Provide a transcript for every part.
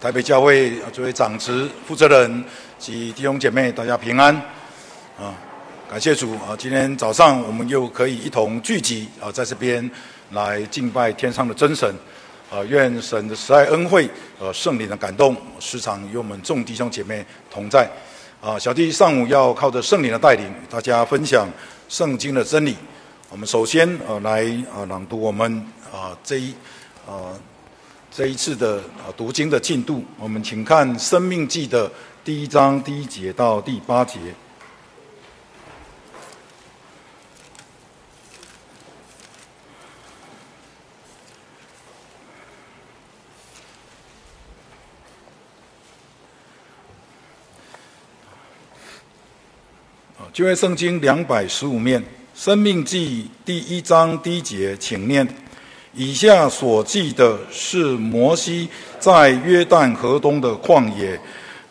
台北教会作为长执负责人及弟兄姐妹，大家平安啊！感谢主啊！今天早上我们又可以一同聚集啊，在这边来敬拜天上的真神啊！愿神的慈爱恩惠呃圣灵的感动时常与我们众弟兄姐妹同在啊！小弟上午要靠着圣灵的带领，大家分享圣经的真理。我们首先呃来啊朗读我们啊这一啊。这一次的啊读经的进度，我们请看《生命记》的第一章第一节到第八节。啊，旧约圣经两百十五面，《生命记》第一章第一节，请念。以下所记的是摩西在约旦河东的旷野，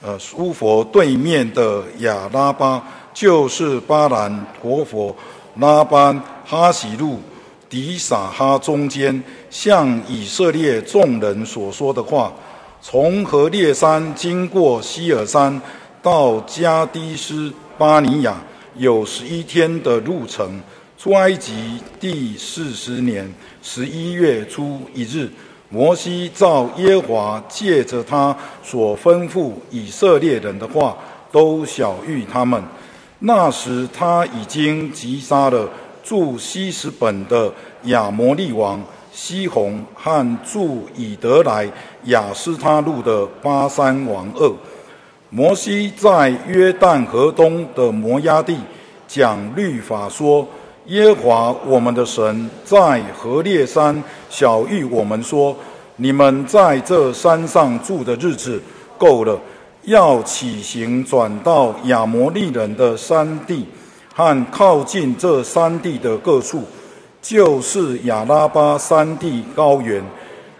呃，苏弗对面的亚拉巴，就是巴兰陀佛拉班哈喜路迪撒哈中间，向以色列众人所说的话。从何烈山经过西尔山到加低斯巴尼亚，有十一天的路程。埃及第四十年十一月初一日，摩西照耶华借着他所吩咐以色列人的话，都晓谕他们。那时他已经击杀了住希实本的亚摩利王西宏和住以得来亚斯他路的巴珊王噩。摩西在约旦河东的摩押地讲律法说。耶和华我们的神在何烈山晓諭我们说：你们在这山上住的日子够了，要起行转到亚摩利人的山地和靠近这山地的各处，就是亚拉巴山地高原、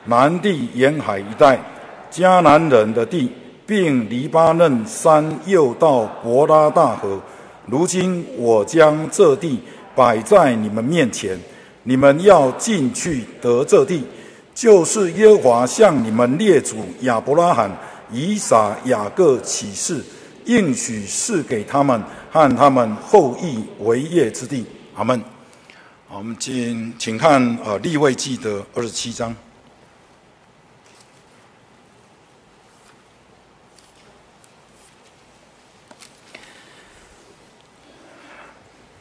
南地沿海一带、迦南人的地，并黎巴嫩山，又到伯拉大河。如今我将这地。摆在你们面前，你们要进去得这地，就是耶和华向你们列祖亚伯拉罕、以撒、雅各启示，应许赐给他们和他们后裔为业之地。阿门。好，我们请请看呃立位记的二十七章。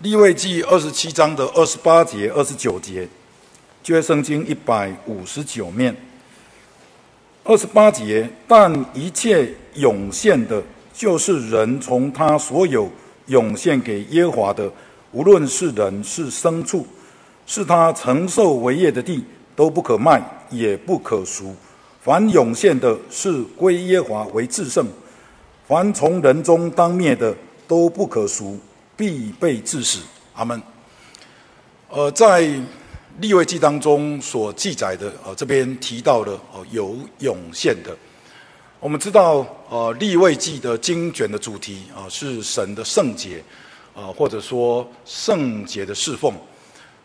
利未记二十七章的二十八节、二十九节，旧约圣经一百五十九面。二十八节，但一切涌现的，就是人从他所有涌现给耶和华的，无论是人是牲畜，是他承受为业的地，都不可卖，也不可赎。凡涌现的，是归耶和华为至圣；凡从人中当灭的，都不可赎。必被致死。阿门。呃，在利未记当中所记载的，呃，这边提到的，呃，有涌现的。我们知道，呃，利未记的经卷的主题啊、呃，是神的圣洁，啊、呃，或者说圣洁的侍奉。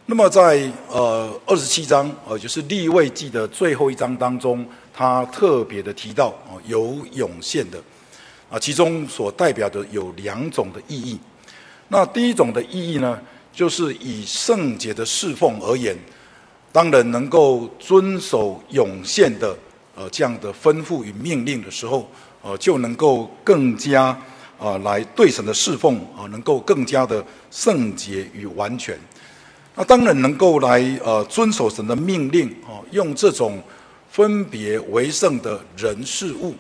那么在呃二十七章，呃，就是利未记的最后一章当中，他特别的提到，哦、呃，有涌现的。啊、其中所代表的有两种的意义。那第一种的意义呢，就是以圣洁的侍奉而言，当人能够遵守涌现的呃这样的吩咐与命令的时候，呃就能够更加啊、呃、来对神的侍奉啊、呃，能够更加的圣洁与完全。那当人能够来呃遵守神的命令啊、呃，用这种分别为圣的人事物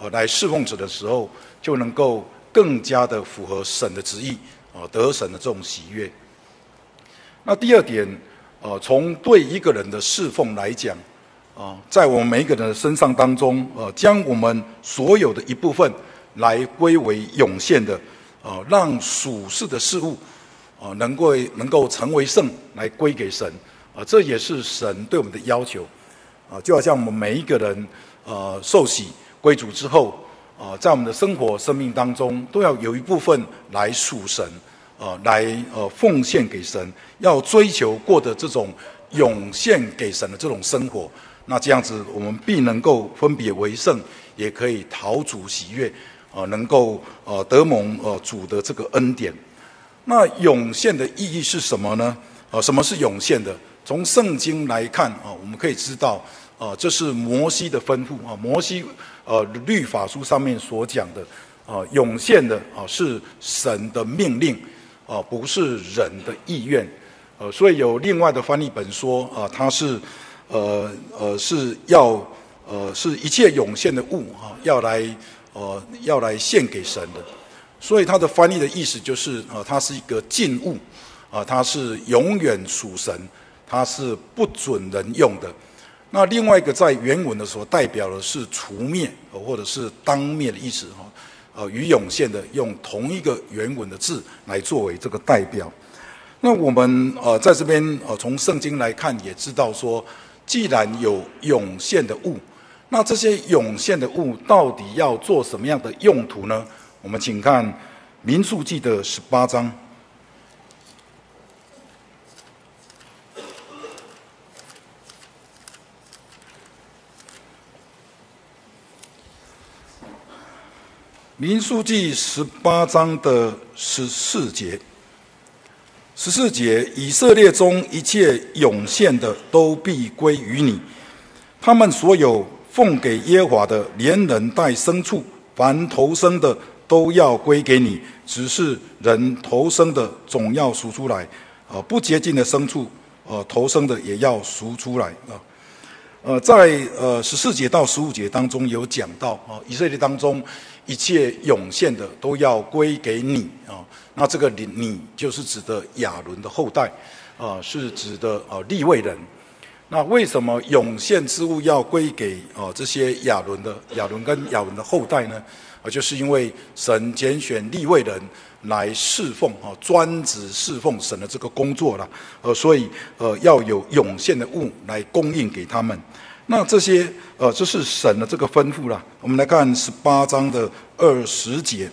呃来侍奉者的时候，就能够更加的符合神的旨意。啊，得神的这种喜悦。那第二点，呃，从对一个人的侍奉来讲，啊，在我们每一个人的身上当中，呃，将我们所有的一部分来归为涌现的，啊，让属世的事物，啊，能够能够成为圣，来归给神，啊，这也是神对我们的要求，啊，就好像我们每一个人，呃，受洗归主之后。啊，在我们的生活生命当中，都要有一部分来属神，呃，来呃奉献给神，要追求过的这种涌现给神的这种生活。那这样子，我们必能够分别为圣，也可以讨主喜悦，啊，能够呃得蒙呃主的这个恩典。那涌现的意义是什么呢？啊，什么是涌现的？从圣经来看啊，我们可以知道啊，这是摩西的吩咐啊，摩西呃律法书上面所讲的啊，涌现的啊是神的命令啊，不是人的意愿。呃，所以有另外的翻译本说啊，它是呃呃是要呃是一切涌现的物啊，要来呃要来献给神的。所以它的翻译的意思就是，啊，它是一个禁物，啊，它是永远属神，它是不准人用的。那另外一个在原文的时候，代表的是除灭，或者是当灭的意思，哈，呃，与涌现的用同一个原文的字来作为这个代表。那我们呃在这边呃从圣经来看，也知道说，既然有涌现的物，那这些涌现的物到底要做什么样的用途呢？我们请看《民数记》的十八章，《民数记》十八章的十四节，十四节：以色列中一切涌现的都必归于你，他们所有奉给耶和华的，连人带牲畜，凡投生的。都要归给你，只是人投生的总要赎出来，啊，不洁净的牲畜，呃，投生的也要赎出来啊。呃，在呃十四节到十五节当中有讲到啊，以色列当中一切涌现的都要归给你啊。那这个你你就是指的亚伦的后代啊，是指的啊立位人。那为什么涌现之物要归给啊这些亚伦的亚伦跟亚伦的后代呢？啊，就是因为神拣选立位人来侍奉啊，专职侍奉神的这个工作了，呃，所以呃要有涌现的物来供应给他们。那这些呃，这是神的这个吩咐了。我们来看十八章的二十节。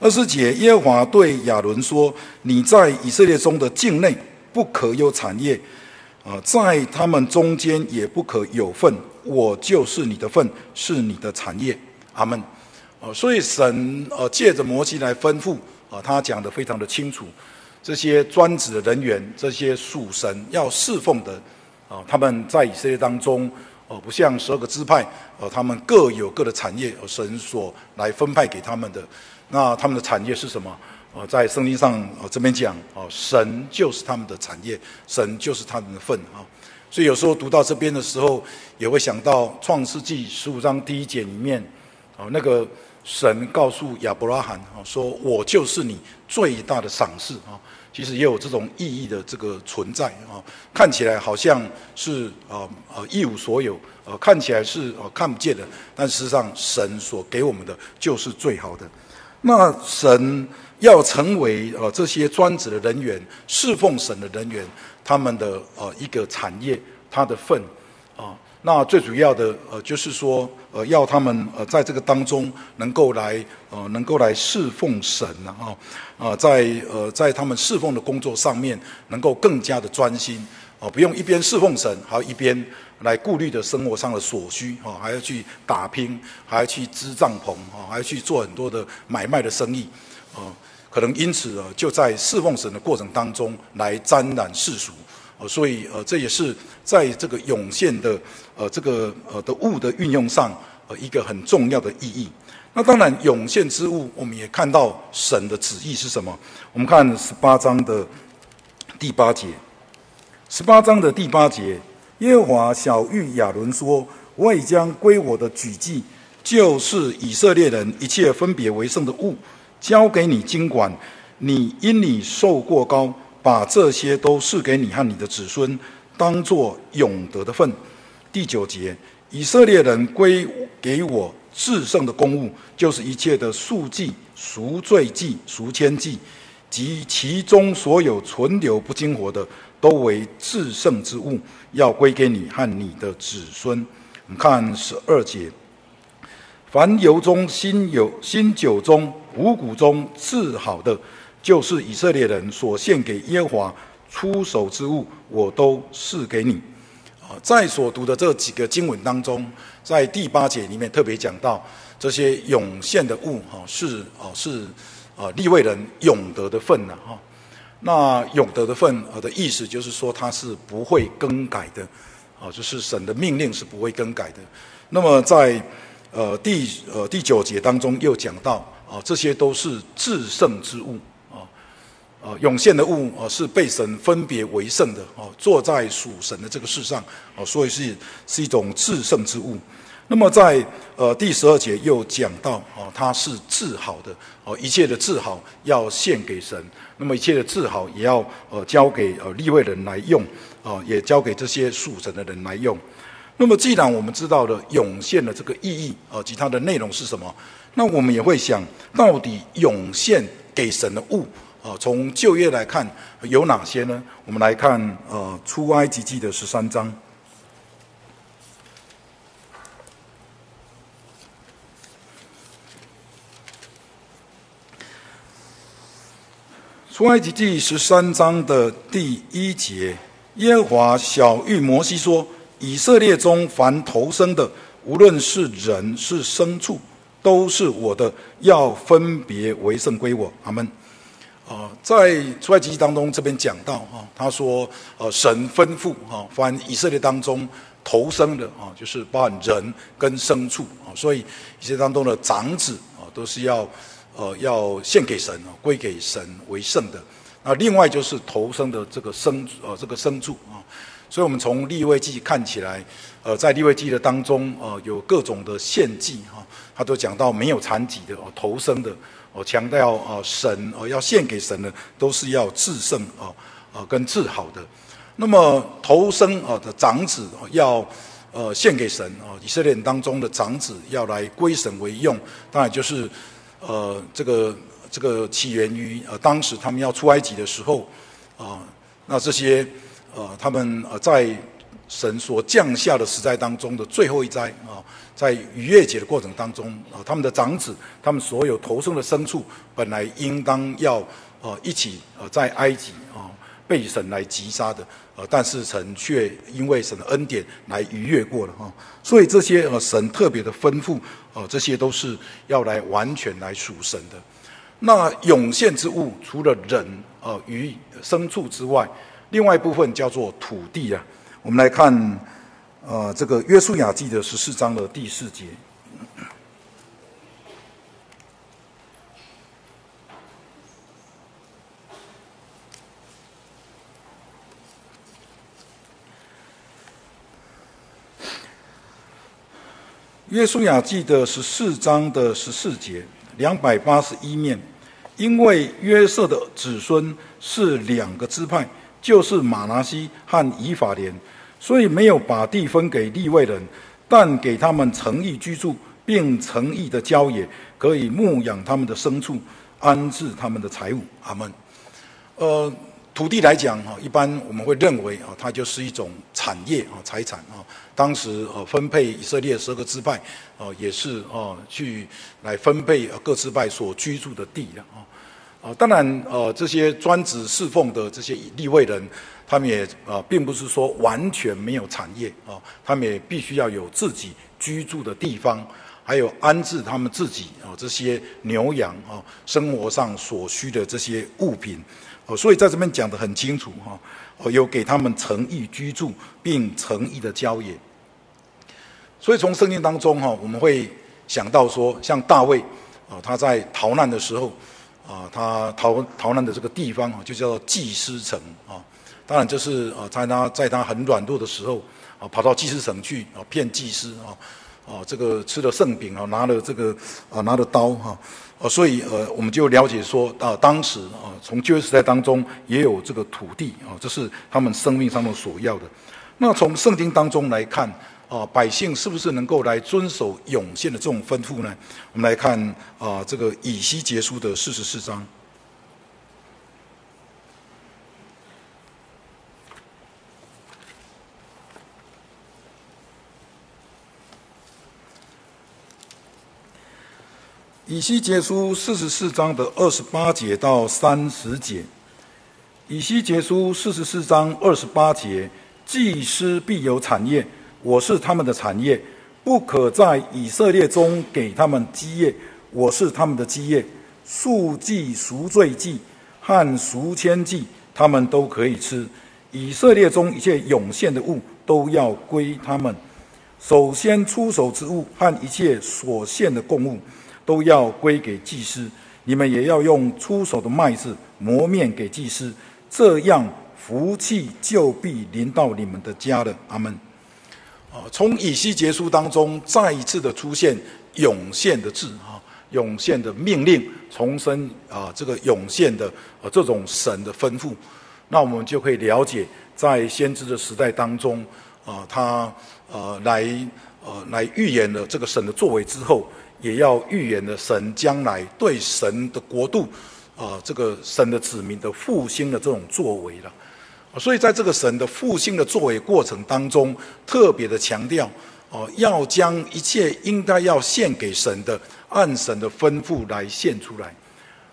二十节，耶和华对亚伦说：“你在以色列中的境内不可有产业，啊，在他们中间也不可有份。我就是你的份，是你的产业。”阿门。所以神呃借着摩西来吩咐啊，他讲得非常的清楚，这些专职的人员，这些属神要侍奉的他们在以色列当中哦，不像十二个支派，呃，他们各有各的产业，神所来分派给他们的。那他们的产业是什么？呃，在圣经上呃这边讲哦，神就是他们的产业，神就是他们的份啊。所以有时候读到这边的时候，也会想到创世纪十五章第一节里面哦那个。神告诉亚伯拉罕啊，说我就是你最大的赏赐啊，其实也有这种意义的这个存在啊，看起来好像是啊啊一无所有，呃，看起来是啊看不见的，但事实上神所给我们的就是最好的。那神要成为呃这些专职的人员，侍奉神的人员，他们的呃一个产业，他的份啊。那最主要的，呃，就是说，呃，要他们，呃，在这个当中能够来，呃，能够来侍奉神啊，啊、呃，在，呃，在他们侍奉的工作上面，能够更加的专心，啊、呃，不用一边侍奉神，还有一边来顾虑的生活上的所需，啊、还要去打拼，还要去支帐篷，啊、还要去做很多的买卖的生意，啊、呃，可能因此，呃，就在侍奉神的过程当中来沾染世俗。呃，所以呃，这也是在这个涌现的呃这个呃的物的运用上，呃一个很重要的意义。那当然，涌现之物，我们也看到神的旨意是什么？我们看十八章的第八节。十八章的第八节，耶和华晓諭亚伦说：“我已将归我的举祭，就是以色列人一切分别为圣的物，交给你经管。你因你受过高。”把这些都赐给你和你的子孙，当作永得的份。第九节，以色列人归给我至圣的公物，就是一切的素祭、赎罪祭、赎愆祭，及其中所有存留不经活的，都为至圣之物，要归给你和你的子孙。我们看十二节，凡油中新油、新酒中、五谷中制好的。就是以色列人所献给耶和华出手之物，我都赐给你。啊，在所读的这几个经文当中，在第八节里面特别讲到这些涌现的物哈是啊是啊利未人永得的份呐哈。那永得的份的意思就是说它是不会更改的，啊，就是神的命令是不会更改的。那么在呃第呃第九节当中又讲到啊，这些都是至圣之物啊，涌现的物啊是被神分别为圣的啊，坐在属神的这个世上啊，所以是是一种至圣之物。那么在呃第十二节又讲到哦，它是治好的哦，一切的治好要献给神。那么一切的治好也要呃交给呃立位人来用啊，也交给这些属神的人来用。那么既然我们知道了涌现的这个意义啊及它的内容是什么，那我们也会想到底涌现给神的物啊，从旧约来看有哪些呢？我们来看呃出埃及记的十三章。出埃及记十三章的第一节，耶和华晓諭摩西说：“以色列中凡投生的，无论是人是牲畜，都是我的，要分别为圣归我。”阿门。啊，在出埃及记当中这边讲到哈，他说：“呃，神吩咐哈，凡以色列当中头生的啊，就是包含人跟牲畜啊，所以以色列当中的长子啊，都是要。”呃，要献给神啊，归给神为圣的。那另外就是头生的这个牲，呃，这个牲畜啊。所以，我们从立位记看起来，呃，在立位记的当中，呃，有各种的献祭哈，他都讲到没有残疾的哦，头生的哦，强调啊，神哦要献给神的都是要至圣啊啊跟治好的。那么头生啊的长子要呃献给神啊，以色列当中的长子要来归神为用，当然就是。呃，这个这个起源于呃，当时他们要出埃及的时候，啊、那这些呃，他们呃在神所降下的十灾当中的最后一灾啊、在逾越节的过程当中啊、他们的长子，他们所有头生的牲畜，本来应当要呃一起呃在埃及啊、被神来击杀的，呃，但是神却因为神的恩典来逾越过了哈、所以这些呃神特别的吩咐。呃，这些都是要来完全来属神的。那涌现之物，除了人、呃与牲畜之外，另外一部分叫做土地啊。我们来看，呃，这个约书亚记的十四章的第四节。约书亚记的十四章的十四节，两百八十一面，因为约瑟的子孙是两个支派，就是马拿西和以法莲，所以没有把地分给利未人，但给他们诚意居住，并诚意的郊野，可以牧养他们的牲畜，安置他们的财物。阿门。呃。土地来讲，哈，一般我们会认为，啊，它就是一种产业，啊，财产，啊，当时，呃，分配以色列十二个支派，啊，也是，啊，去来分配各支派所居住的地的，啊，啊，当然，呃，这些专职侍奉的这些立位人，他们也，啊，并不是说完全没有产业，啊，他们也必须要有自己居住的地方，还有安置他们自己，啊，这些牛羊，啊，生活上所需的这些物品。哦，所以在这边讲得很清楚哈，哦，有给他们诚意居住，并诚意的郊野。所以从圣经当中哈，我们会想到说，像大卫啊，他在逃难的时候啊，他逃逃难的这个地方啊，就叫做祭司城啊。当然，这是啊，在他在他很软弱的时候啊，跑到祭司城去啊，骗祭司啊，啊，这个吃了圣饼啊，拿了这个啊，拿了刀哈。呃，所以呃，我们就了解说，啊，当时啊，从旧约时代当中也有这个土地啊，这是他们生命上面所要的。那从圣经当中来看啊，百姓是不是能够来遵守涌现的这种吩咐呢？我们来看啊，这个以西结书的四十四章。以西结书四十四章的二十八节到三十节。以西结书四十四章二十八节，祭司必有产业，我是他们的产业，不可在以色列中给他们基业，我是他们的基业。赎祭、赎罪祭和赎愆祭，他们都可以吃。以色列中一切涌现的物都要归他们。首先出手之物和一切所献的供物，都要归给祭司。你们也要用出手的麦子磨面给祭司，这样。福气就必临到你们的家了，阿门。啊，从以西结书当中再一次的出现涌现的字啊，涌现的命令，重申啊这个涌现的啊这种神的吩咐，那我们就可以了解，在先知的时代当中啊，他呃来呃来预言了这个神的作为之后，也要预言了神将来对神的国度啊这个神的子民的复兴的这种作为了。所以，在这个神的复兴的作为过程当中，特别的强调，哦，要将一切应该要献给神的，按神的吩咐来献出来。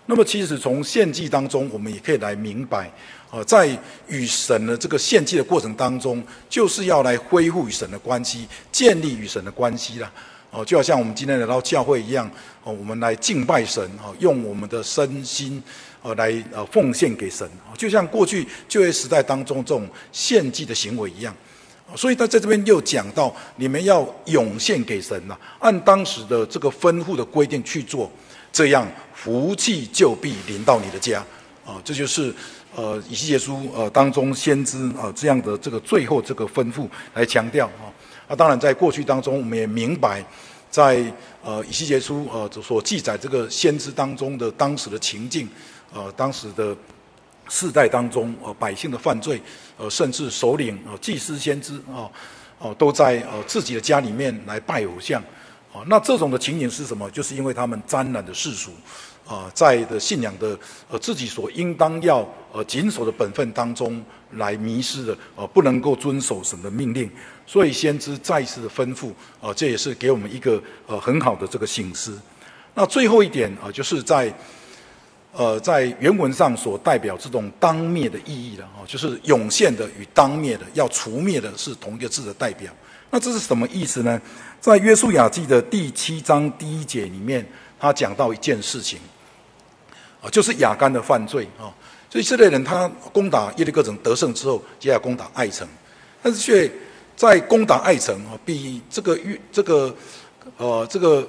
那么，其实从献祭当中，我们也可以来明白，哦，在与神的这个献祭的过程当中，就是要来恢复与神的关系，建立与神的关系啦。哦，就好像我们今天来到教会一样，哦，我们来敬拜神，哦，用我们的身心。呃，来呃奉献给神，就像过去旧约时代当中这种献祭的行为一样，所以他在这边又讲到，你们要涌献给神呐，按当时的这个吩咐的规定去做，这样福气就必临到你的家，啊，这就是呃以西结书呃当中先知啊这样的这个最后这个吩咐来强调啊，啊，当然在过去当中我们也明白，在呃以西结书呃所记载这个先知当中的当时的情境。呃，当时的世代当中，呃，百姓的犯罪，呃，甚至首领、呃，祭司、先知，啊、呃，哦，都在呃自己的家里面来拜偶像，啊、那这种的情形是什么？就是因为他们沾染的世俗，啊、在的信仰的呃自己所应当要呃谨守的本分当中来迷失的，呃，不能够遵守神的命令，所以先知再次的吩咐，呃，这也是给我们一个呃很好的这个醒思。那最后一点啊、呃，就是在。呃，在原文上所代表这种当灭的意义的哦，就是涌现的与当灭的要除灭的是同一个字的代表。那这是什么意思呢？在约书亚记的第七章第一节里面，他讲到一件事情啊，就是亚干的犯罪啊。所以这类人他攻打耶利哥城得胜之后，接下来攻打爱城，但是却在攻打爱城啊，比这个约这个呃这个。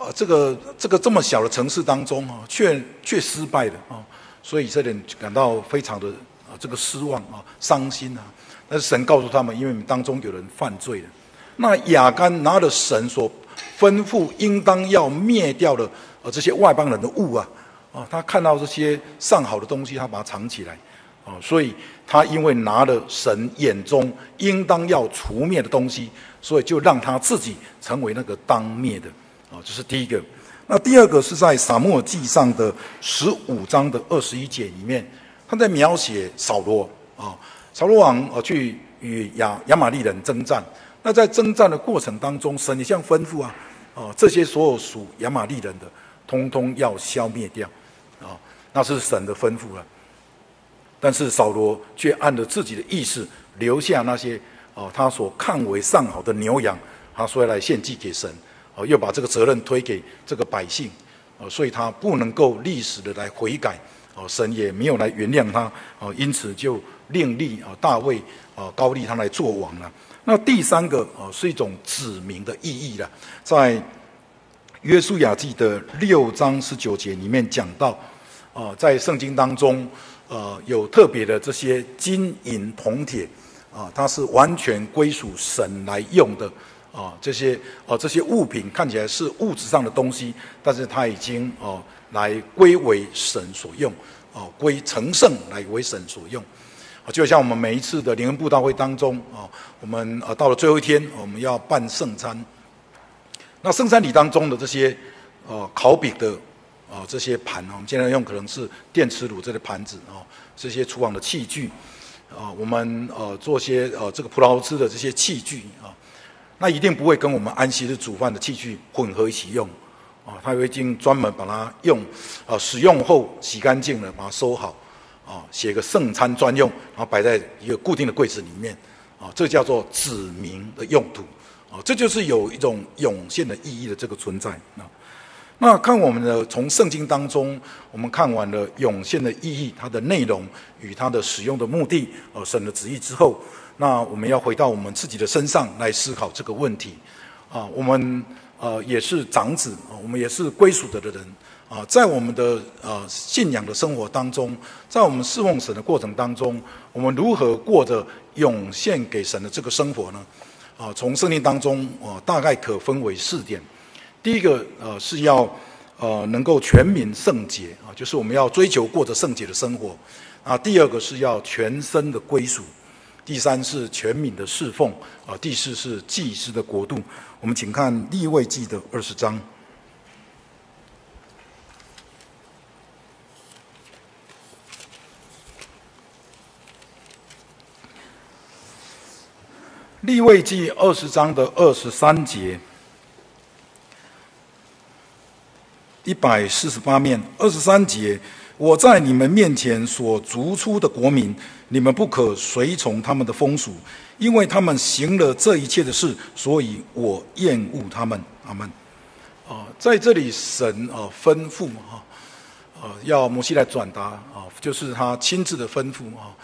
啊，这个这个这么小的城市当中啊，却却失败了啊，所以以色列人感到非常的啊这个失望啊，伤心啊。但是神告诉他们，因为当中有人犯罪了。那亚干拿了神所吩咐应当要灭掉的啊这些外邦人的物啊啊，他看到这些上好的东西，他把它藏起来啊，所以他因为拿了神眼中应当要除灭的东西，所以就让他自己成为那个当灭的。啊，这是第一个。那第二个是在撒母耳记上的十五章的二十一节里面，他在描写扫罗啊，扫罗王啊去与亚亚玛利人征战。那在征战的过程当中，神也像吩咐啊，啊这些所有属亚玛利人的，通通要消灭掉啊，那是神的吩咐了。但是扫罗却按着自己的意思留下那些啊他所看为上好的牛羊，他说要来献祭给神。又把这个责任推给这个百姓，呃，所以他不能够历史的来悔改，哦，神也没有来原谅他，哦，因此就另立啊大卫啊高立他来做王了。那第三个哦是一种指明的意义了，在约书亚记的六章十九节里面讲到，啊，在圣经当中，呃，有特别的这些金银铜铁，啊，它是完全归属神来用的。啊，这些啊，这些物品看起来是物质上的东西，但是它已经哦，来归为神所用，哦，归成圣来为神所用，啊，就像我们每一次的灵恩布道会当中啊，我们啊到了最后一天，我们要办圣餐，那圣餐礼当中的这些呃烤饼的啊这些盘啊，我们现在用可能是电磁炉这些盘子啊，这些厨房的器具啊，我们呃做些呃这个葡萄汁的这些器具啊。那一定不会跟我们安息日煮饭的器具混合一起用，啊，他已经专门把它用，啊，使用后洗干净了，把它收好，啊，写个圣餐专用，然后摆在一个固定的柜子里面，啊，这叫做指明的用途啊，这就是有一种涌现的意义的这个存在啊。那看我们的从圣经当中，我们看完了涌现的意义，它的内容与它的使用的目的，呃，神的旨意之后，那我们要回到我们自己的身上来思考这个问题啊。我们呃也是长子，我们也是归属的的人啊，在我们的呃信仰的生活当中，在我们侍奉神的过程当中，我们如何过着涌现给神的这个生活呢？啊，从圣经当中啊，大概可分为四点。第一个呃是要呃能够全民圣洁啊，就是我们要追求过着圣洁的生活啊。第二个是要全身的归属，第三是全民的侍奉啊，第四是祭司的国度。我们请看立位记的二十章。立位记二十章的二十三节。一百四十八面二十三节，我在你们面前所逐出的国民，你们不可随从他们的风俗，因为他们行了这一切的事，所以我厌恶他们。阿门。啊，在这里神啊吩咐啊，呃要摩西来转达啊，就是他亲自的吩咐啊，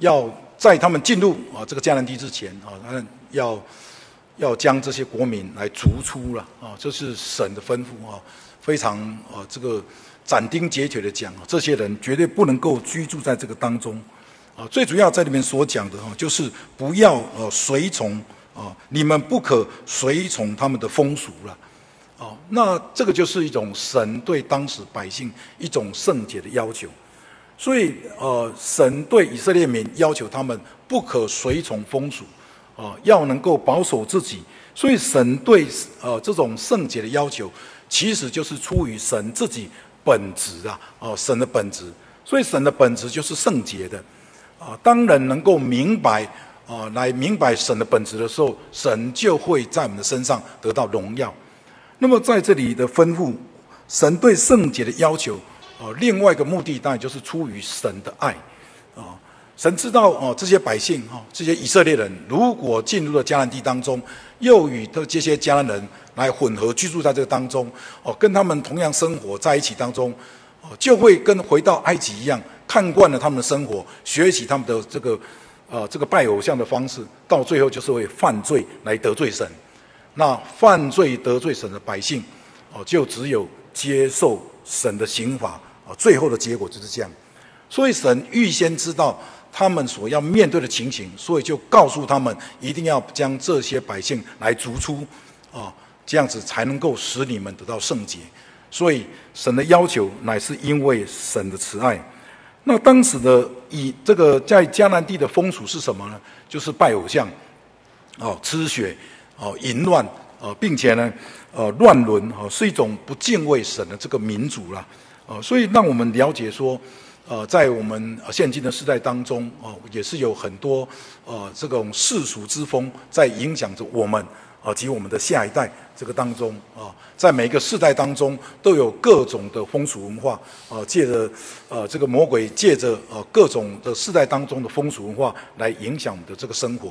要在他们进入啊这个迦南地之前啊，他要要将这些国民来逐出了啊，这是神的吩咐啊。非常啊，这个斩钉截铁的讲啊，这些人绝对不能够居住在这个当中啊。最主要在里面所讲的哈，就是不要呃随从啊，你们不可随从他们的风俗了啊。那这个就是一种神对当时百姓一种圣洁的要求。所以呃，神对以色列民要求他们不可随从风俗啊，要能够保守自己。所以神对呃这种圣洁的要求。其实就是出于神自己本质啊，哦，神的本质，所以神的本质就是圣洁的，啊，当人能够明白啊，来明白神的本质的时候，神就会在我们的身上得到荣耀。那么在这里的吩咐，神对圣洁的要求，啊，另外一个目的当然就是出于神的爱，神知道哦，这些百姓哈，这些以色列人如果进入了迦南地当中，又与的这些迦南人。来混合居住在这个当中，哦，跟他们同样生活在一起当中，哦，就会跟回到埃及一样，看惯了他们的生活，学习他们的这个，呃，这个拜偶像的方式，到最后就是会犯罪来得罪神。那犯罪得罪神的百姓，哦，就只有接受神的刑罚，哦，最后的结果就是这样。所以神预先知道他们所要面对的情形，所以就告诉他们，一定要将这些百姓来逐出，啊。这样子才能够使你们得到圣洁，所以神的要求乃是因为神的慈爱。那当时的以这个在迦南地的风俗是什么呢？就是拜偶像，哦，吃血，哦，淫乱，哦，并且呢，呃，乱伦，哦，是一种不敬畏神的这个民族啦，哦，所以让我们了解说，呃，在我们现今的时代当中，哦，也是有很多呃这种世俗之风在影响着我们。啊，及我们的下一代这个当中啊，在每一个世代当中都有各种的风俗文化啊，借着呃这个魔鬼借着呃各种的世代当中的风俗文化来影响我们的这个生活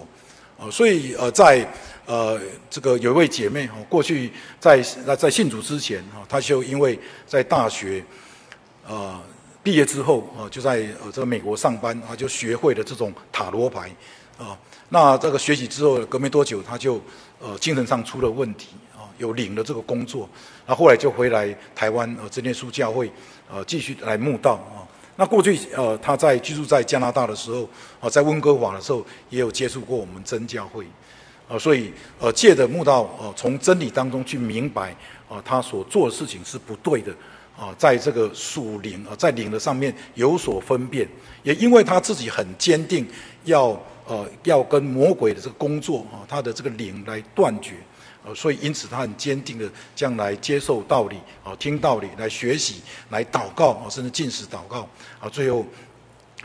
啊，所以呃在呃这个有一位姐妹哈，过去在在信主之前啊，她就因为在大学啊毕业之后啊，就在呃这个美国上班啊，就学会了这种塔罗牌啊，那这个学习之后隔没多久，他就。呃，精神上出了问题啊，有领了这个工作，那后来就回来台湾呃，真耶稣教会呃，继续来慕道啊。那过去呃，他在居住在加拿大的时候啊，在温哥华的时候，也有接触过我们真教会啊，所以呃，借着慕道呃，从真理当中去明白啊，他所做的事情是不对的啊，在这个属灵啊，在灵的上面有所分辨，也因为他自己很坚定要。呃，要跟魔鬼的这个工作啊，他的这个灵来断绝，呃，所以因此他很坚定的将来接受道理啊，听道理来学习，来祷告啊，甚至进食祷告啊，最后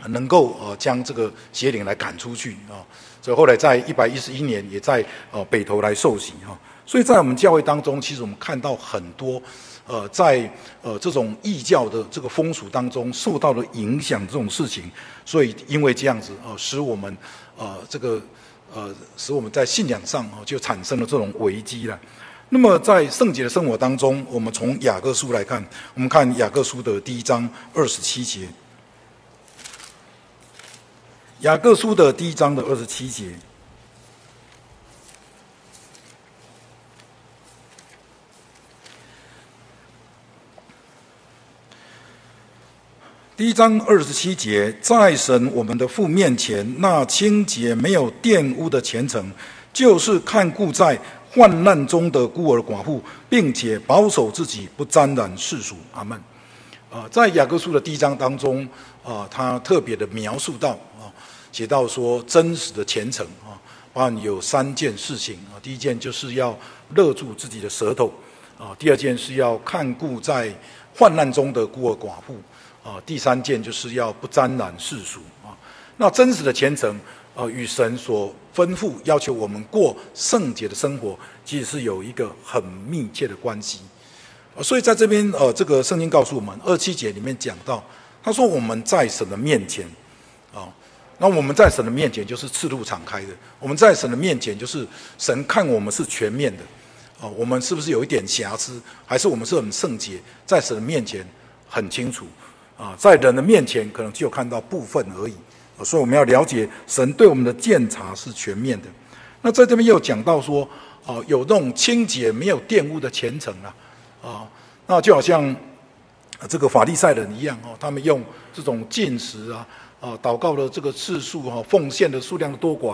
能够呃将这个邪灵来赶出去啊。所以后来在一百一十一年，也在呃北投来受洗哈。所以在我们教会当中，其实我们看到很多呃在呃这种异教的这个风俗当中受到了影响这种事情，所以因为这样子啊，使我们。呃，这个呃，使我们在信仰上哦就产生了这种危机了。那么在圣洁的生活当中，我们从雅各书来看，我们看雅各书的第一章二十七节。雅各书的第一章的二十七节，第一章二十七节，在神我们的父面前，那清洁没有玷污的虔诚，就是看顾在患难中的孤儿寡妇，并且保守自己不沾染世俗。阿门。啊，在雅各书的第一章当中，啊，他特别的描述到。啊写到说真实的虔诚啊，包含有三件事情啊。第一件就是要勒住自己的舌头啊；第二件是要看顾在患难中的孤儿寡妇啊；第三件就是要不沾染世俗啊。那真实的虔诚呃，与神所吩咐要求我们过圣洁的生活，其实是有一个很密切的关系。所以在这边呃，这个圣经告诉我们，二七节里面讲到，他说我们在神的面前啊。那我们在神的面前就是赤露敞开的，我们在神的面前就是神看我们是全面的，啊，我们是不是有一点瑕疵，还是我们是很圣洁，在神的面前很清楚，啊，在人的面前可能只有看到部分而已，所以我们要了解神对我们的鉴察是全面的。那在这边又讲到说，啊，有这种清洁没有玷污的虔诚啊，啊，那就好像这个法利赛人一样哦，他们用这种进食啊。啊，祷告的这个次数哈，奉献的数量的多寡，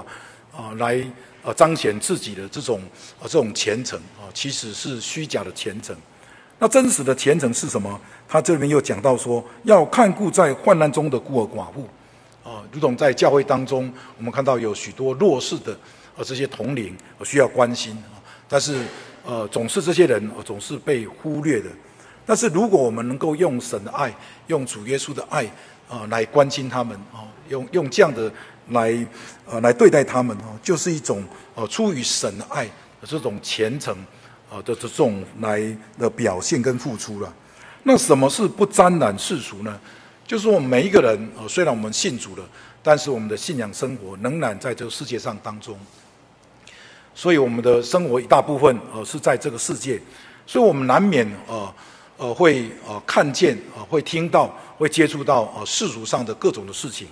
啊，来啊彰显自己的这种啊这种虔诚啊，其实是虚假的虔诚。那真实的虔诚是什么？他这里面又讲到说，要看顾在患难中的孤儿寡妇啊，如同在教会当中，我们看到有许多弱势的啊这些同龄需要关心啊，但是呃总是这些人总是被忽略的。但是如果我们能够用神的爱，用主耶稣的爱。啊，来关心他们啊，用用这样的来呃来对待他们啊，就是一种呃出于神的爱这种虔诚啊的这种来的表现跟付出了。那什么是不沾染世俗呢？就是我们每一个人啊，虽然我们信主了，但是我们的信仰生活仍然在这个世界上当中，所以我们的生活一大部分呃是在这个世界，所以我们难免呃。呃，会呃看见、呃，会听到，会接触到、呃、世俗上的各种的事情，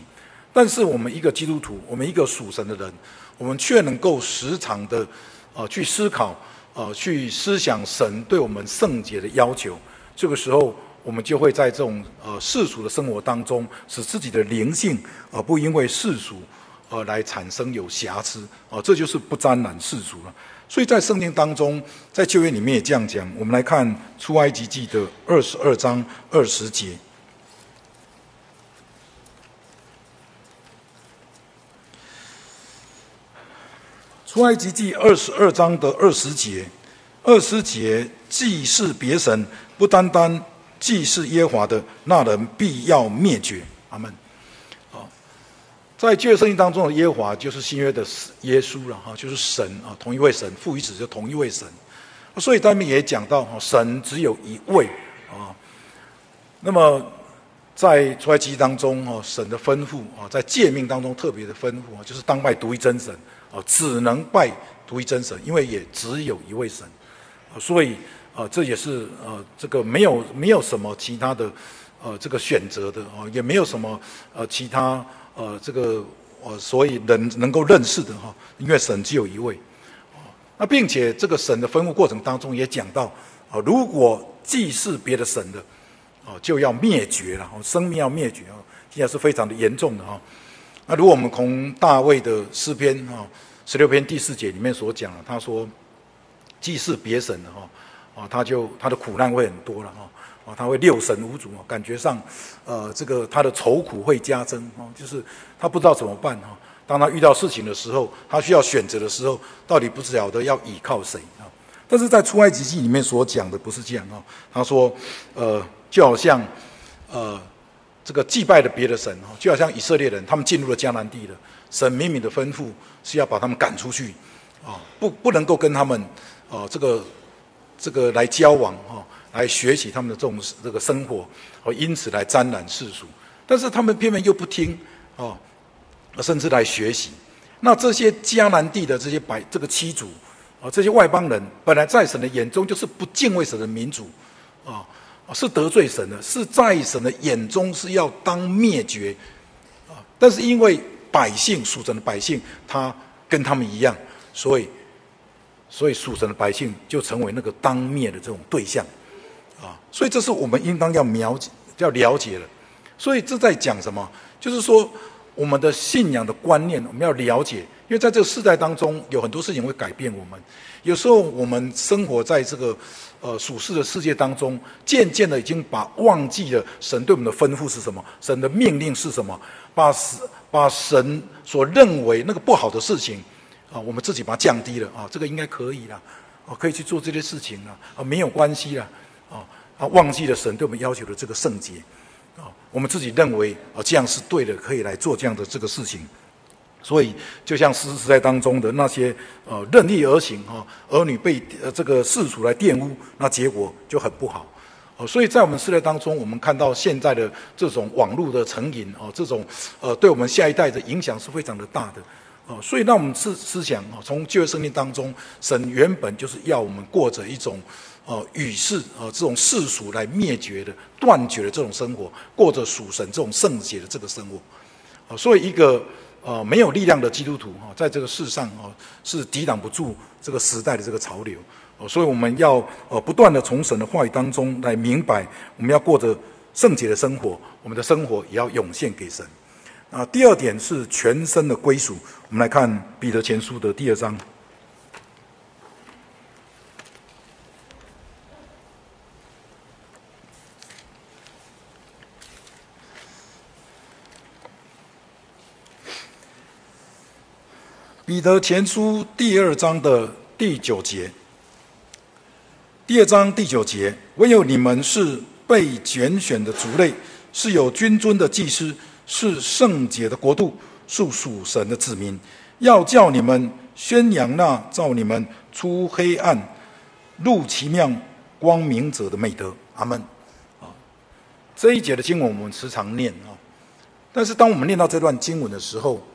但是我们一个基督徒，我们一个属神的人，我们却能够时常的、呃、去思考、呃、去思想神对我们圣洁的要求。这个时候，我们就会在这种呃世俗的生活当中，使自己的灵性而、呃、不因为世俗而、呃、来产生有瑕疵啊、呃，这就是不沾染世俗了。所以在圣经当中，在旧约里面也这样讲。我们来看出埃及记的二十二章二十节。出埃及记二十二章的二十节，二十节祭祀别神，不单单祭祀耶华的那人，必要灭绝。阿门。在旧约圣经当中的耶华就是新约的耶稣了哈，就是神啊，同一位神，父与子就同一位神，所以他们也讲到哈，神只有一位啊。那么在出埃及当中哈，神的吩咐啊，在诫命当中特别的吩咐啊，就是当拜独一真神啊，只能拜独一真神，因为也只有一位神，所以啊，这也是呃，这个没有没有什么其他的呃这个选择的啊，也没有什么呃其他。呃，这个呃，所以人能够认识的哈，因为神只有一位，那并且这个神的吩咐过程当中也讲到，啊，如果祭祀别的神的，哦，就要灭绝了，生命要灭绝啊，现在是非常的严重的哈。那如果我们从大卫的诗篇哈十六篇第四节里面所讲的，他说祭祀别神的哈，啊，他就他的苦难会很多了哈。啊，他会六神无主啊，感觉上，呃，这个他的愁苦会加增啊，就是他不知道怎么办哈。当他遇到事情的时候，他需要选择的时候，到底不晓得要倚靠谁啊？但是在出埃及记里面所讲的不是这样啊。他说，呃，就好像，呃，这个祭拜的别的神，就好像以色列人他们进入了迦南地了，神明明的吩咐是要把他们赶出去啊，不不能够跟他们啊这个这个来交往哈。来学习他们的这种这个生活，哦，因此来沾染世俗，但是他们偏偏又不听，哦，甚至来学习，那这些迦南地的这些百这个七族啊，这些外邦人，本来在神的眼中就是不敬畏神的民族，啊，是得罪神的，是在神的眼中是要当灭绝，啊，但是因为百姓属神的百姓，他跟他们一样，所以，所以属神的百姓就成为那个当灭的这种对象，啊，所以这是我们应当要了解、要了解的。所以这在讲什么？就是说，我们的信仰的观念，我们要了解，因为在这个世代当中，有很多事情会改变我们。有时候我们生活在这个呃属世的世界当中，渐渐的已经把忘记了神对我们的吩咐是什么，神的命令是什么，把神把神所认为那个不好的事情啊，我们自己把它降低了啊，这个应该可以了，啊，可以去做这些事情了啊，没有关系了啊，啊，忘记了神对我们要求的这个圣洁。啊，我们自己认为啊，这样是对的，可以来做这样的这个事情。所以，就像士师时代当中的那些呃任意而行哈，儿女被呃这个世俗来玷污，那结果就很不好。哦，所以在我们世代当中，我们看到现在的这种网络的成瘾哦，这种呃对我们下一代的影响是非常的大的。哦，所以那我们思思想哦，从旧约圣经当中，神原本就是要我们过着一种。哦，与世哦，这种世俗来灭绝的、断绝的这种生活，过着属神这种圣洁的这个生活，哦，所以一个呃没有力量的基督徒哈，在这个世上哦，是抵挡不住这个时代的这个潮流，哦，所以我们要呃不断的从神的话语当中来明白，我们要过着圣洁的生活，我们的生活也要涌现给神。啊，第二点是全身的归属，我们来看彼得前书的第二章。彼得前书第二章的第九节，第二章第九节，唯有你们是被拣选的族类，是有君尊的祭司，是圣洁的国度，属属神的子民，要叫你们宣扬那照你们出黑暗入奇妙光明者的美德。阿门。啊，这一节的经文我们时常念啊，但是当我们念到这段经文的时候，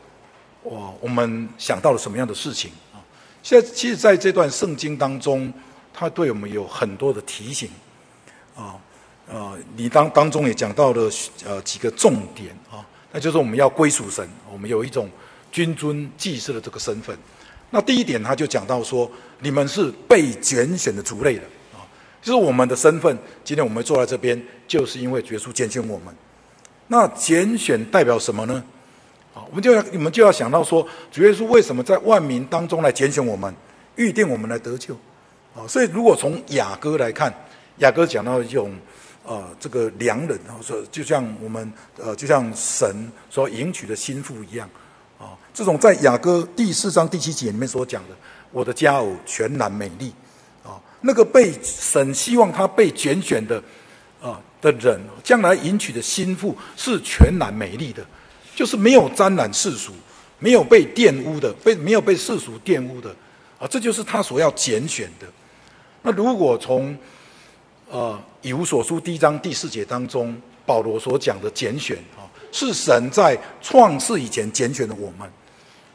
我，我们想到了什么样的事情啊？现在其实在这段圣经当中，它对我们有很多的提醒啊。呃，你当当中也讲到了呃几个重点啊，那就是我们要归属神，我们有一种君尊祭司的这个身份。那第一点，他就讲到说，你们是被拣选的族类的啊，就是我们的身份。今天我们坐在这边，就是因为耶稣拣选我们。那拣选代表什么呢？啊，我们就要你们就要想到说，主耶稣为什么在万民当中来拣选我们，预定我们来得救？啊，所以如果从雅歌来看，雅歌讲到一种，呃，这个良人啊，说就像我们呃，就像神所迎娶的心腹一样，啊，这种在雅歌第四章第七节里面所讲的，我的佳偶全然美丽，啊，那个被神希望他被拣选的啊的人，将来迎娶的心腹是全然美丽的。就是没有沾染世俗，没有被玷污的，被没有被世俗玷污的，啊，这就是他所要拣选的。那如果从呃以弗所书第一章第四节当中保罗所讲的拣选啊，是神在创世以前拣选的我们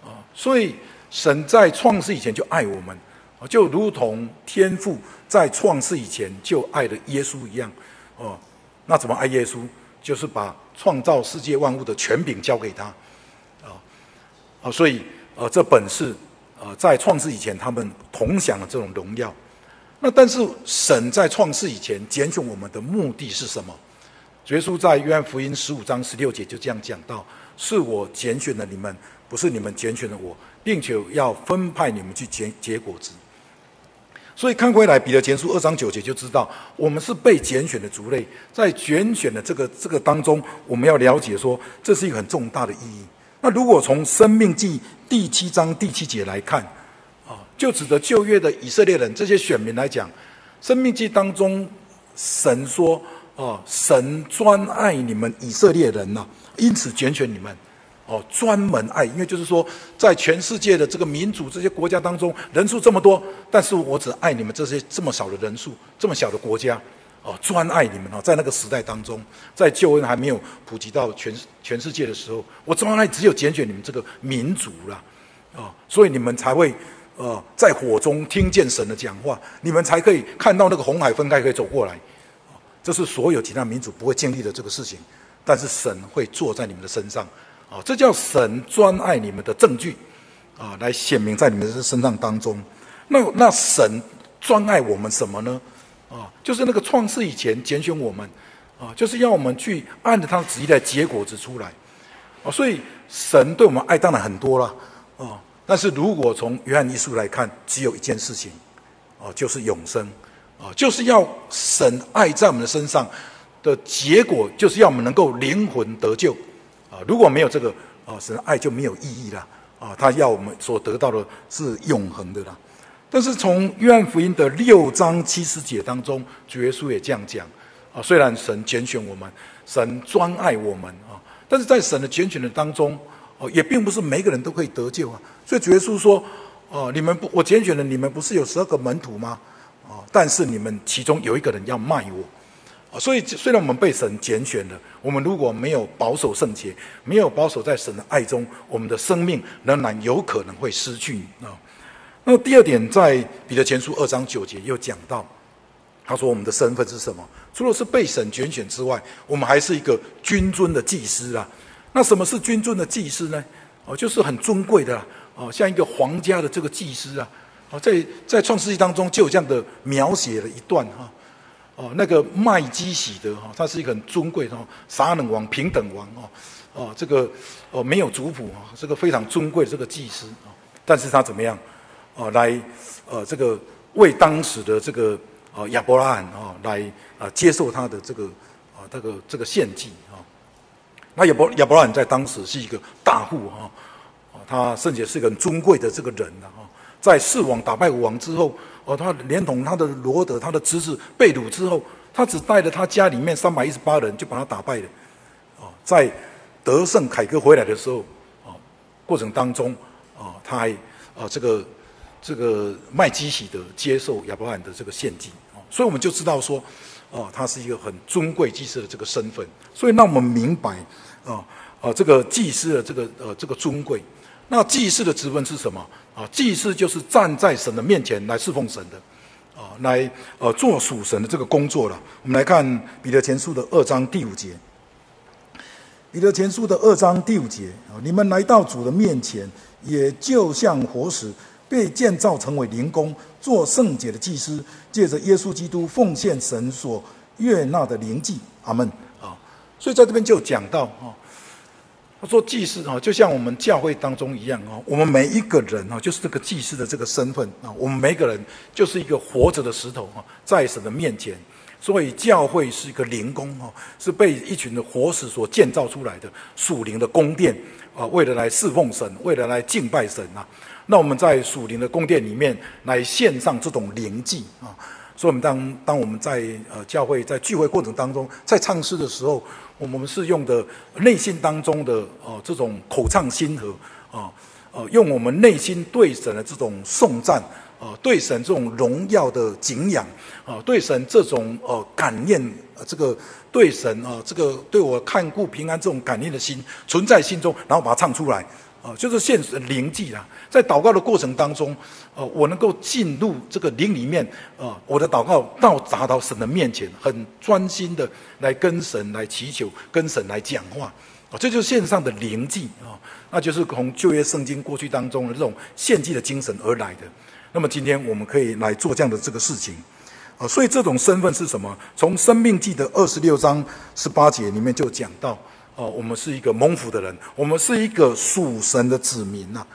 啊，所以神在创世以前就爱我们啊，就如同天父在创世以前就爱的耶稣一样哦。那怎么爱耶稣？就是把创造世界万物的权柄交给他，啊，啊，所以呃，这本是呃，在创世以前，他们同享了这种荣耀。那但是神在创世以前拣选我们的目的是什么？耶稣在约翰福音十五章十六节就这样讲到：是我拣选了你们，不是你们拣选了我，并且要分派你们去结结果子。所以看回来，彼得前书二章九节就知道，我们是被拣选的族类，在拣选的这个这个当中，我们要了解说，这是一个很重大的意义。那如果从生命记第七章第七节来看，啊，就指着旧约的以色列人这些选民来讲，生命记当中神说，啊，神专爱你们以色列人呐，因此拣选你们。哦，专门爱，因为就是说，在全世界的这个民主、这些国家当中，人数这么多，但是我只爱你们这些这么少的人数、这么小的国家，哦，专爱你们哦，在那个时代当中，在救恩还没有普及到全全世界的时候，我专爱只有拣选你们这个民族啦，啊，所以你们才会呃在火中听见神的讲话，你们才可以看到那个红海分开可以走过来。这是所有其他民族不会经历的这个事情，但是神会坐在你们的身上啊，这叫神专爱你们的证据啊，来显明在你们的身上当中。那那神专爱我们什么呢？啊，就是那个创世以前拣选我们啊，就是要我们去按着他的旨意来结果子出来啊。所以神对我们爱当然很多了啊，但是如果从约翰一书来看，只有一件事情啊，就是永生啊，就是要神爱在我们的身上的结果，就是要我们能够灵魂得救啊。如果没有这个啊，神爱就没有意义了啊。他要我们所得到的是永恒的啦。但是从约翰福音的六章七十节当中，主耶稣也这样讲啊。虽然神拣选我们，神专爱我们啊，但是在神的拣选的当中，哦，也并不是每个人都可以得救啊。所以主耶稣说：“哦，你们不，我拣选了你们，不是有十二个门徒吗？啊，但是你们其中有一个人要卖我所以虽然我们被神拣选了，我们如果没有保守圣洁，没有保守在神的爱中，我们的生命仍然有可能会失去啊。”那第二点，在彼得前书二章九节又讲到，他说我们的身份是什么？除了是被神拣选之外，我们还是一个君尊的祭司啊。那什么是君尊的祭司呢？哦，就是很尊贵的哦，像一个皇家的这个祭司啊。哦，在在创世纪当中就有这样的描写了一段哈。哦，那个麦基洗德哈，他是一个很尊贵的撒冷王平等王哦。哦，这个哦没有族谱啊，这个非常尊贵的这个祭司啊。但是他怎么样？哦，来，呃，这个为当时的这个呃亚伯拉罕啊，来啊接受他的这个啊这个这个献祭啊。那亚伯亚伯拉罕在当时是一个大户哈，啊，他甚至是一个很尊贵的这个人啊。在四王打败五王之后，哦，他连同他的罗德、他的侄子被掳之后，他只带着他家里面三百一十八人就把他打败了。哦，在德胜凯歌回来的时候，哦，过程当中哦，他还啊这个。这个麦基洗德接受亚伯兰的这个献祭哦，所以我们就知道说，哦，他是一个很尊贵祭司的这个身份。所以让我们明白，啊啊，这个祭司的这个呃这个尊贵。那祭司的职分是什么？啊，祭司就是站在神的面前来侍奉神的，啊，来呃做属神的这个工作了。我们来看彼得前书的二章第五节。彼得前书的二章第五节啊，你们来到主的面前，也就像活石。被建造成为灵宫，做圣洁的祭司，借着耶稣基督奉献神所悦纳的灵祭。阿门啊！所以在这边就讲到啊，他说祭司啊，就像我们教会当中一样啊，我们每一个人啊，就是这个祭司的这个身份啊，我们每一个人就是一个活着的石头啊，在神的面前。所以教会是一个灵宫啊，是被一群的活石所建造出来的属灵的宫殿啊，为了来侍奉神，为了来敬拜神啊。那我们在属灵的宫殿里面来献上这种灵祭啊，所以我们当当我们在呃教会在聚会过程当中，在唱诗的时候，我们是用的内心当中的呃这种口唱心和啊，呃用我们内心对神的这种颂赞啊，对神这种荣耀的敬仰啊，对神这种呃感念，这个对神啊这个对我看顾平安这种感念的心存在心中，然后把它唱出来。啊，就是现实灵祭啦，在祷告的过程当中，呃，我能够进入这个灵里面，呃，我的祷告到达到神的面前，很专心的来跟神来祈求，跟神来讲话，啊，这就是线上的灵祭啊，那就是从旧约圣经过去当中的这种献祭的精神而来的。那么今天我们可以来做这样的这个事情，啊，所以这种身份是什么？从生命记的二十六章十八节里面就讲到。哦，我们是一个蒙福的人，我们是一个属神的子民呐，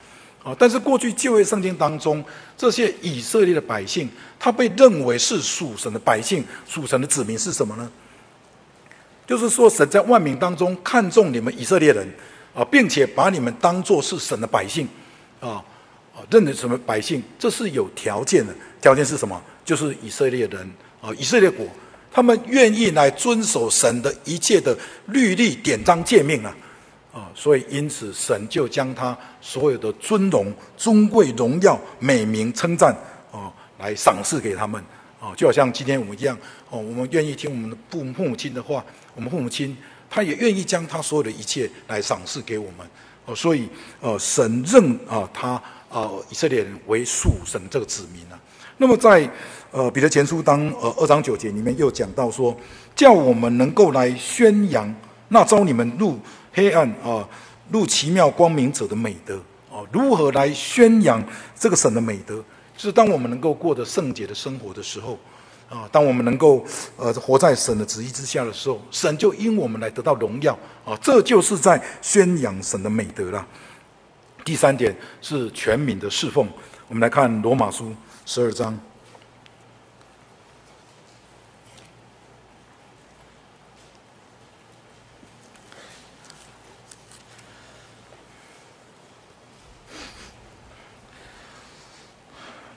啊，但是过去旧约圣经当中，这些以色列的百姓，他被认为是属神的百姓、属神的子民是什么呢？就是说，神在万民当中看重你们以色列人，啊，并且把你们当作是神的百姓，啊，啊，认为什么百姓？这是有条件的，条件是什么？就是以色列人，啊，以色列国。他们愿意来遵守神的一切的律例、典章、诫命啊，啊，所以因此神就将他所有的尊荣、尊贵、荣耀、美名、称赞啊，来赏赐给他们。啊，就好像今天我们一样哦，我们愿意听我们的父父母亲的话，我们父母亲他也愿意将他所有的一切来赏赐给我们。哦，所以呃，神认啊他啊以色列人为属神这个子民啊。那么在呃彼得前书当呃二章九节里面又讲到说，叫我们能够来宣扬那召你们入黑暗啊入奇妙光明者的美德啊，如何来宣扬这个神的美德？就是当我们能够过得圣洁的生活的时候。啊，当我们能够呃活在神的旨意之下的时候，神就因我们来得到荣耀啊，这就是在宣扬神的美德了。第三点是全民的侍奉，我们来看罗马书十二章。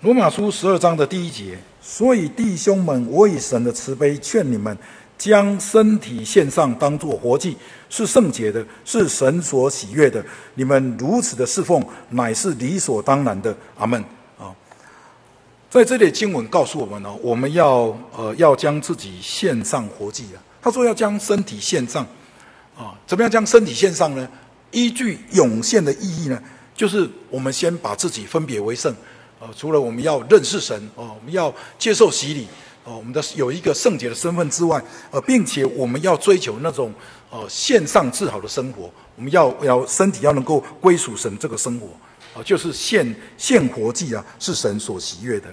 罗马书十二章的第一节。所以，弟兄们，我以神的慈悲劝你们，将身体献上，当作活祭，是圣洁的，是神所喜悦的。你们如此的侍奉，乃是理所当然的。阿门。啊，在这里经文告诉我们呢，我们要呃要将自己献上活祭啊。他说要将身体献上，啊，怎么样将身体献上呢？依据涌现的意义呢，就是我们先把自己分别为圣。除了我们要认识神哦，我们要接受洗礼哦，我们的有一个圣洁的身份之外，呃，并且我们要追求那种呃线上至好的生活，我们要要身体要能够归属神这个生活啊，就是献献活祭啊，是神所喜悦的。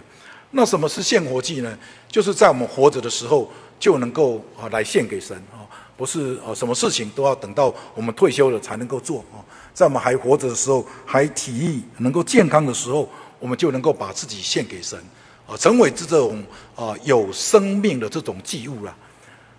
那什么是献活祭呢？就是在我们活着的时候就能够啊来献给神啊，不是呃什么事情都要等到我们退休了才能够做啊，在我们还活着的时候，还体力能够健康的时候。我们就能够把自己献给神，啊，成为这种啊有生命的这种祭物了。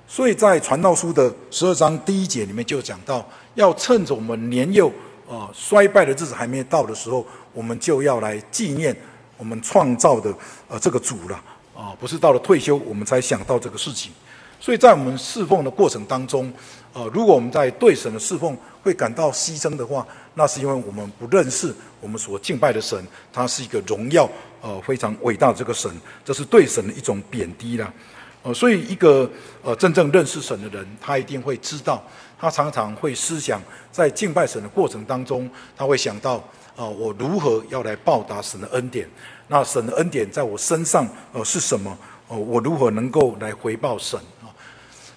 所以在传道书的十二章第一节里面就讲到，要趁着我们年幼啊衰败的日子还没到的时候，我们就要来纪念我们创造的呃这个主了啊，不是到了退休我们才想到这个事情。所以在我们侍奉的过程当中，呃，如果我们在对神的侍奉会感到牺牲的话，那是因为我们不认识我们所敬拜的神，他是一个荣耀呃非常伟大的这个神，这是对神的一种贬低啦。呃，所以一个呃真正认识神的人，他一定会知道，他常常会思想在敬拜神的过程当中，他会想到、呃，我如何要来报答神的恩典？那神的恩典在我身上呃是什么？呃，我如何能够来回报神啊？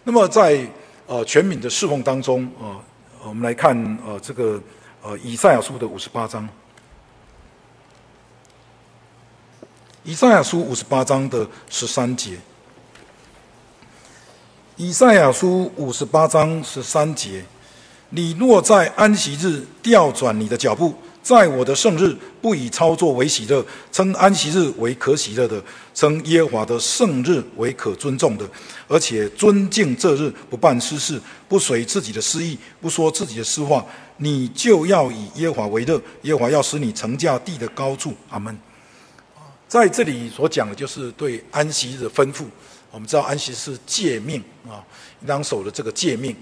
那么在呃全民的侍奉当中、呃，我们来看呃这个。呃，以赛亚书的五十八章，以赛亚书五十八章的十三节，以赛亚书五十八章十三节，你若在安息日调转你的脚步，在我的圣日不以操作为喜乐，称安息日为可喜乐的，称耶和华的圣日为可尊重的，而且尊敬这日，不办私事，不随自己的私意，不说自己的私话。你就要以耶华为乐，耶和华要使你乘驾地的高处。阿门。在这里所讲的就是对安息日的吩咐。我们知道安息是诫命啊，应当守的这个诫命。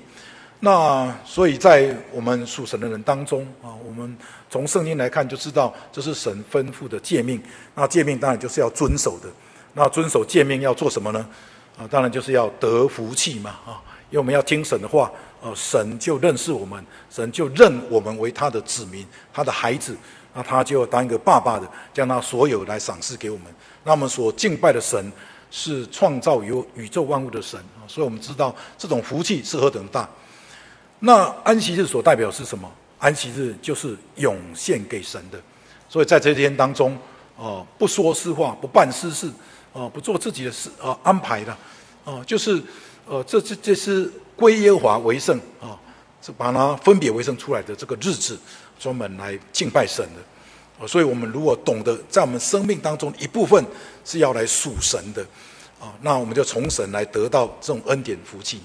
那所以在我们属神的人当中啊，我们从圣经来看就知道这是神吩咐的诫命。那诫命当然就是要遵守的。那遵守诫命要做什么呢？啊，当然就是要得福气嘛啊，因为我们要听神的话。呃，神就认识我们，神就认我们为他的子民，他的孩子，那他就当一个爸爸的，将他所有来赏赐给我们。那我们所敬拜的神是创造有宇宙万物的神啊，所以我们知道这种福气是何等大。那安息日所代表是什么？安息日就是涌献给神的，所以在这天当中，哦、呃，不说私话，不办私事，哦、呃，不做自己的事，呃，安排的，哦、呃，就是，呃，这这这是。归耶和华为圣啊，是把它分别为圣出来的这个日子，专门来敬拜神的。啊所以，我们如果懂得在我们生命当中一部分是要来属神的啊，那我们就从神来得到这种恩典福气。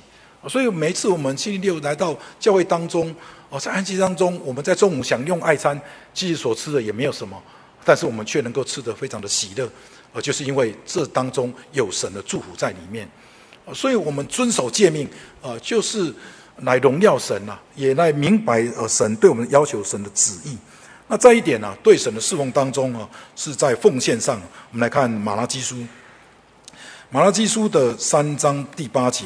所以，每一次我们星期六来到教会当中，哦，在安息当中，我们在中午享用爱餐，其实所吃的也没有什么，但是我们却能够吃得非常的喜乐，啊，就是因为这当中有神的祝福在里面。所以我们遵守诫命，呃，就是来荣耀神呐、啊，也来明白呃神对我们要求神的旨意。那这一点呢、对神的侍奉当中啊，是在奉献上。我们来看马拉基书，马拉基书的三章第八节。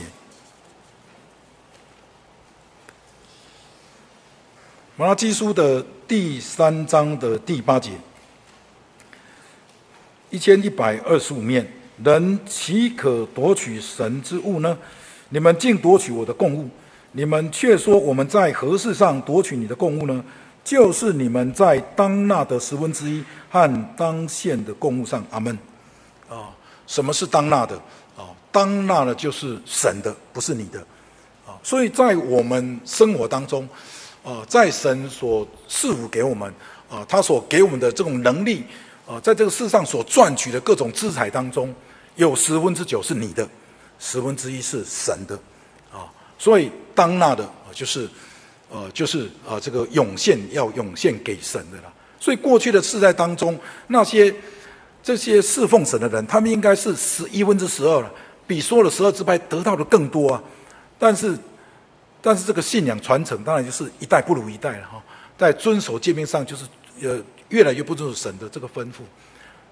马拉基书的第三章的第八节，一千一百二十五面，人岂可夺取神之物呢？你们竟夺取我的供物，你们却说我们在何事上夺取你的供物呢？就是你们在当纳的十分之一和当献的供物上。阿门。啊，什么是当纳的？啊，当纳的，就是神的，不是你的。啊，所以在我们生活当中，啊，在神所赐福给我们，啊，他所给我们的这种能力，啊，在这个世上所赚取的各种资财当中，有十分之九是你的，十分之一是神的。啊，所以当纳的，就是。呃，就是呃，这个涌现要涌现给神的啦。所以过去的世代当中，那些这些侍奉神的人，他们应该是十一分之十二了，比所有的十二支派得到的更多啊。但是，但是这个信仰传承，当然就是一代不如一代了哈。在遵守诫命上，就是呃越来越不遵守神的这个吩咐，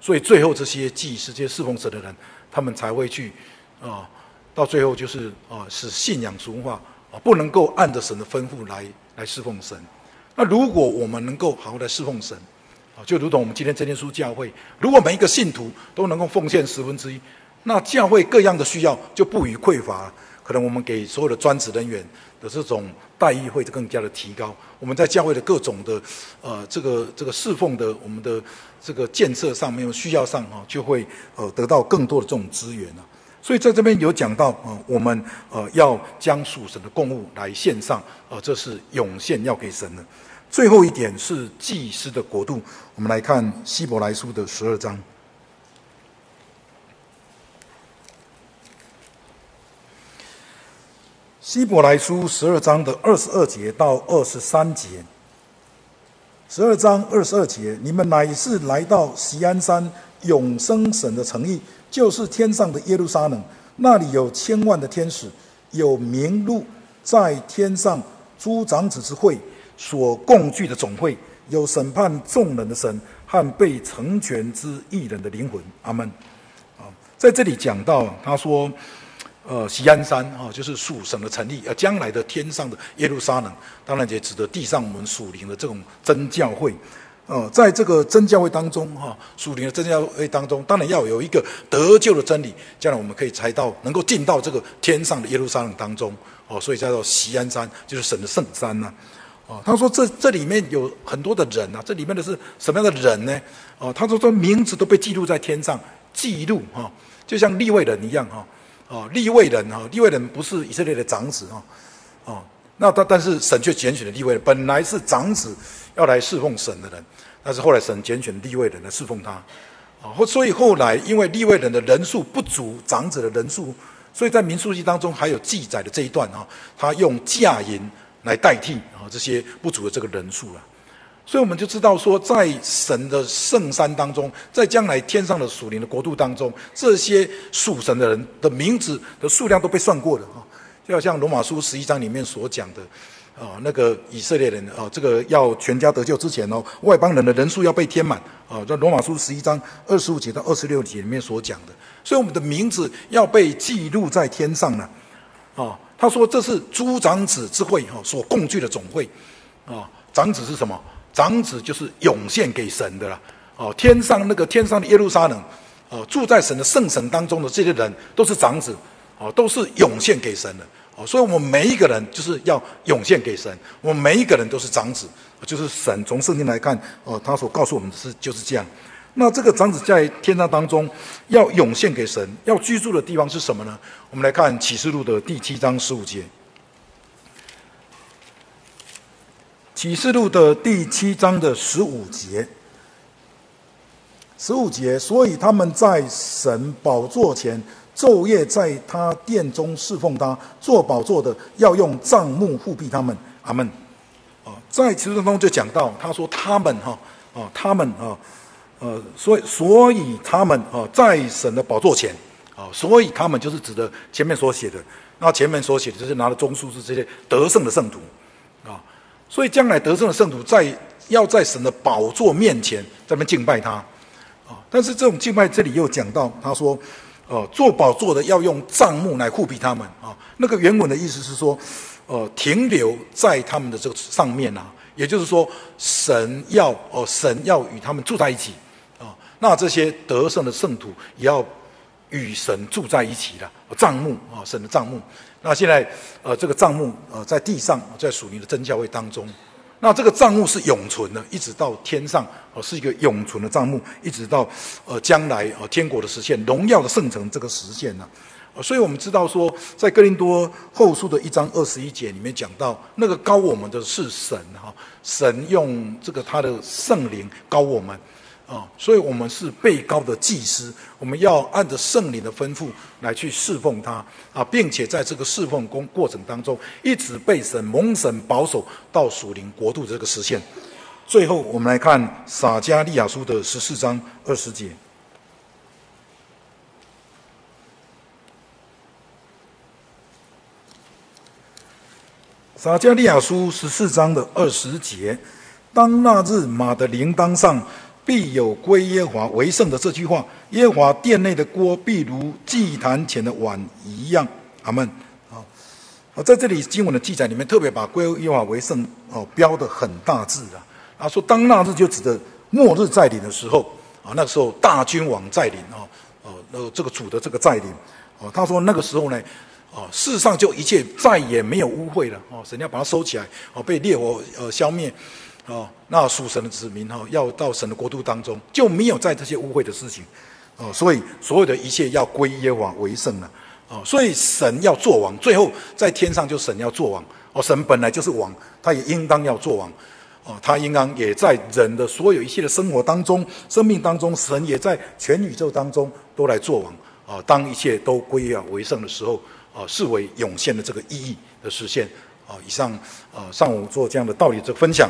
所以最后这些祭司、这些侍奉神的人，他们才会去啊、到最后就是啊、使信仰俗化。啊，不能够按着神的吩咐来来侍奉神。那如果我们能够好好的侍奉神，啊，就如同我们今天真耶稣教会，如果每一个信徒都能够奉献十分之一，那教会各样的需要就不予匮乏。可能我们给所有的专职人员的这种待遇会更加的提高。我们在教会的各种的呃这个这个侍奉的我们的这个建设上面需要上哈，就会呃得到更多的这种资源啊。所以在这边有讲到，呃，我们呃要将属神的供物来献上，呃，这是涌献要给神的。最后一点是祭司的国度，我们来看希伯来书的十二章。希伯来书十二章的二十二节到二十三节，十二章二十二节，你们乃是来到锡安山永生神的诚意。就是天上的耶路撒冷，那里有千万的天使，有名录在天上诸长子之会所共聚的总会，有审判众人的神和被成全之义人的灵魂。阿门。啊，在这里讲到，他说，呃，锡安山啊，就是属神的成立，呃，将来的天上的耶路撒冷，当然也指的地上我们属灵的这种真教会。呃，在这个真教会当中，哈，属灵的真教会当中，当然要有一个得救的真理，将来我们可以才到能够进到这个天上的耶路撒冷当中，哦，所以叫做锡安山，就是神的圣山呐，哦，他说这这里面有很多的人啊，这里面的是什么样的人呢？哦，他说这名字都被记录在天上，记录哈，就像立位人一样哈，哦，利未人哈，利未人不是以色列的长子哈，哦，那但但是神却拣选了利未人，本来是长子要来侍奉神的人。但是后来神拣选利未人来侍奉他，啊，后所以后来因为利未人的人数不足长子的人数，所以在民数记当中还有记载的这一段啊，他用嫁银来代替啊这些不足的这个人数了，所以我们就知道说，在神的圣山当中，在将来天上的属灵的国度当中，这些属神的人的名字的数量都被算过的啊，就好像罗马书十一章里面所讲的。啊，那个以色列人啊，这个要全家得救之前哦，外邦人的人数要被填满啊，在罗马书十一章二十五节到二十六节里面所讲的，所以我们的名字要被记录在天上呢。啊，他说这是诸长子之会哈所共聚的总会啊，长子是什么？长子就是涌现给神的啦。哦，天上那个天上的耶路撒冷，哦，住在神的圣城当中的这些人都是长子，哦，都是涌现给神的。哦所以，我们每一个人就是要涌现给神。我们每一个人都是长子，就是神从圣经来看，哦，他所告诉我们的是就是这样。那这个长子在天上当中要涌现给神，要居住的地方是什么呢？我们来看启示录的第七章十五节。启示录的第七章的十五节，十五节，所以他们在神宝座前。昼夜在他殿中侍奉他，做宝座的要用帐幕护庇他们。阿门。啊，在启示录中就讲到，他说他们哈啊，他们啊，呃，所以所以他们啊，在神的宝座前啊，所以他们就是指的前面所写的，那前面所写的就是拿着棕树枝这些得胜的圣徒，所以将来得胜的圣徒在要在神的宝座面前在那敬拜他啊，但是这种敬拜这里又讲到，他说。呃，做宝座的要用帐幕来护庇他们啊。那个原文的意思是说，呃，停留在他们的这个上面啊，也就是说，神要哦，神要与他们住在一起啊。那这些得胜的圣徒也要与神住在一起的帐幕啊，神的帐幕。那现在呃，这个帐幕呃，在地上，在属灵的真教会当中。那这个帐幕是永存的，一直到天上哦，是一个永存的帐幕，一直到呃将来哦天国的实现，荣耀的圣城这个实现呢。所以我们知道说，在哥林多后书的一章二十一节里面讲到，那个高我们的是神哈，神用这个他的圣灵高我们。啊，所以我们是被高的祭司，我们要按着圣灵的吩咐来去侍奉他啊，并且在这个侍奉工过程当中，一直被神蒙神保守到属灵国度这个实现。最后，我们来看撒迦利亚书的十四章二十节。撒迦利亚书十四章的二十节，当那日马的铃铛上。必有归耶华为圣的这句话，耶华殿内的锅必如祭坛前的碗一样。阿门。好，在这里经文的记载里面，特别把归耶华为圣哦标的很大字啊。啊，说当那日就指的末日再临的时候啊，那个时候大君王再临啊，哦，那这个主的这个再临哦，他说那个时候呢，哦，世上就一切再也没有污秽了哦，神要把它收起来哦，被烈火呃消灭。哦，那属神的子民哈，要到神的国度当中，就没有在这些污秽的事情，哦，所以所有的一切要归耶和华为圣了，哦，所以神要做王，最后在天上就神要做王，哦，神本来就是王，他也应当要做王，哦，他应当也在人的所有一切的生活当中、生命当中，神也在全宇宙当中都来做王，啊，当一切都归耶和华为圣的时候，啊，视为涌现的这个意义的实现。啊，以上，呃，上午做这样的道理的分享，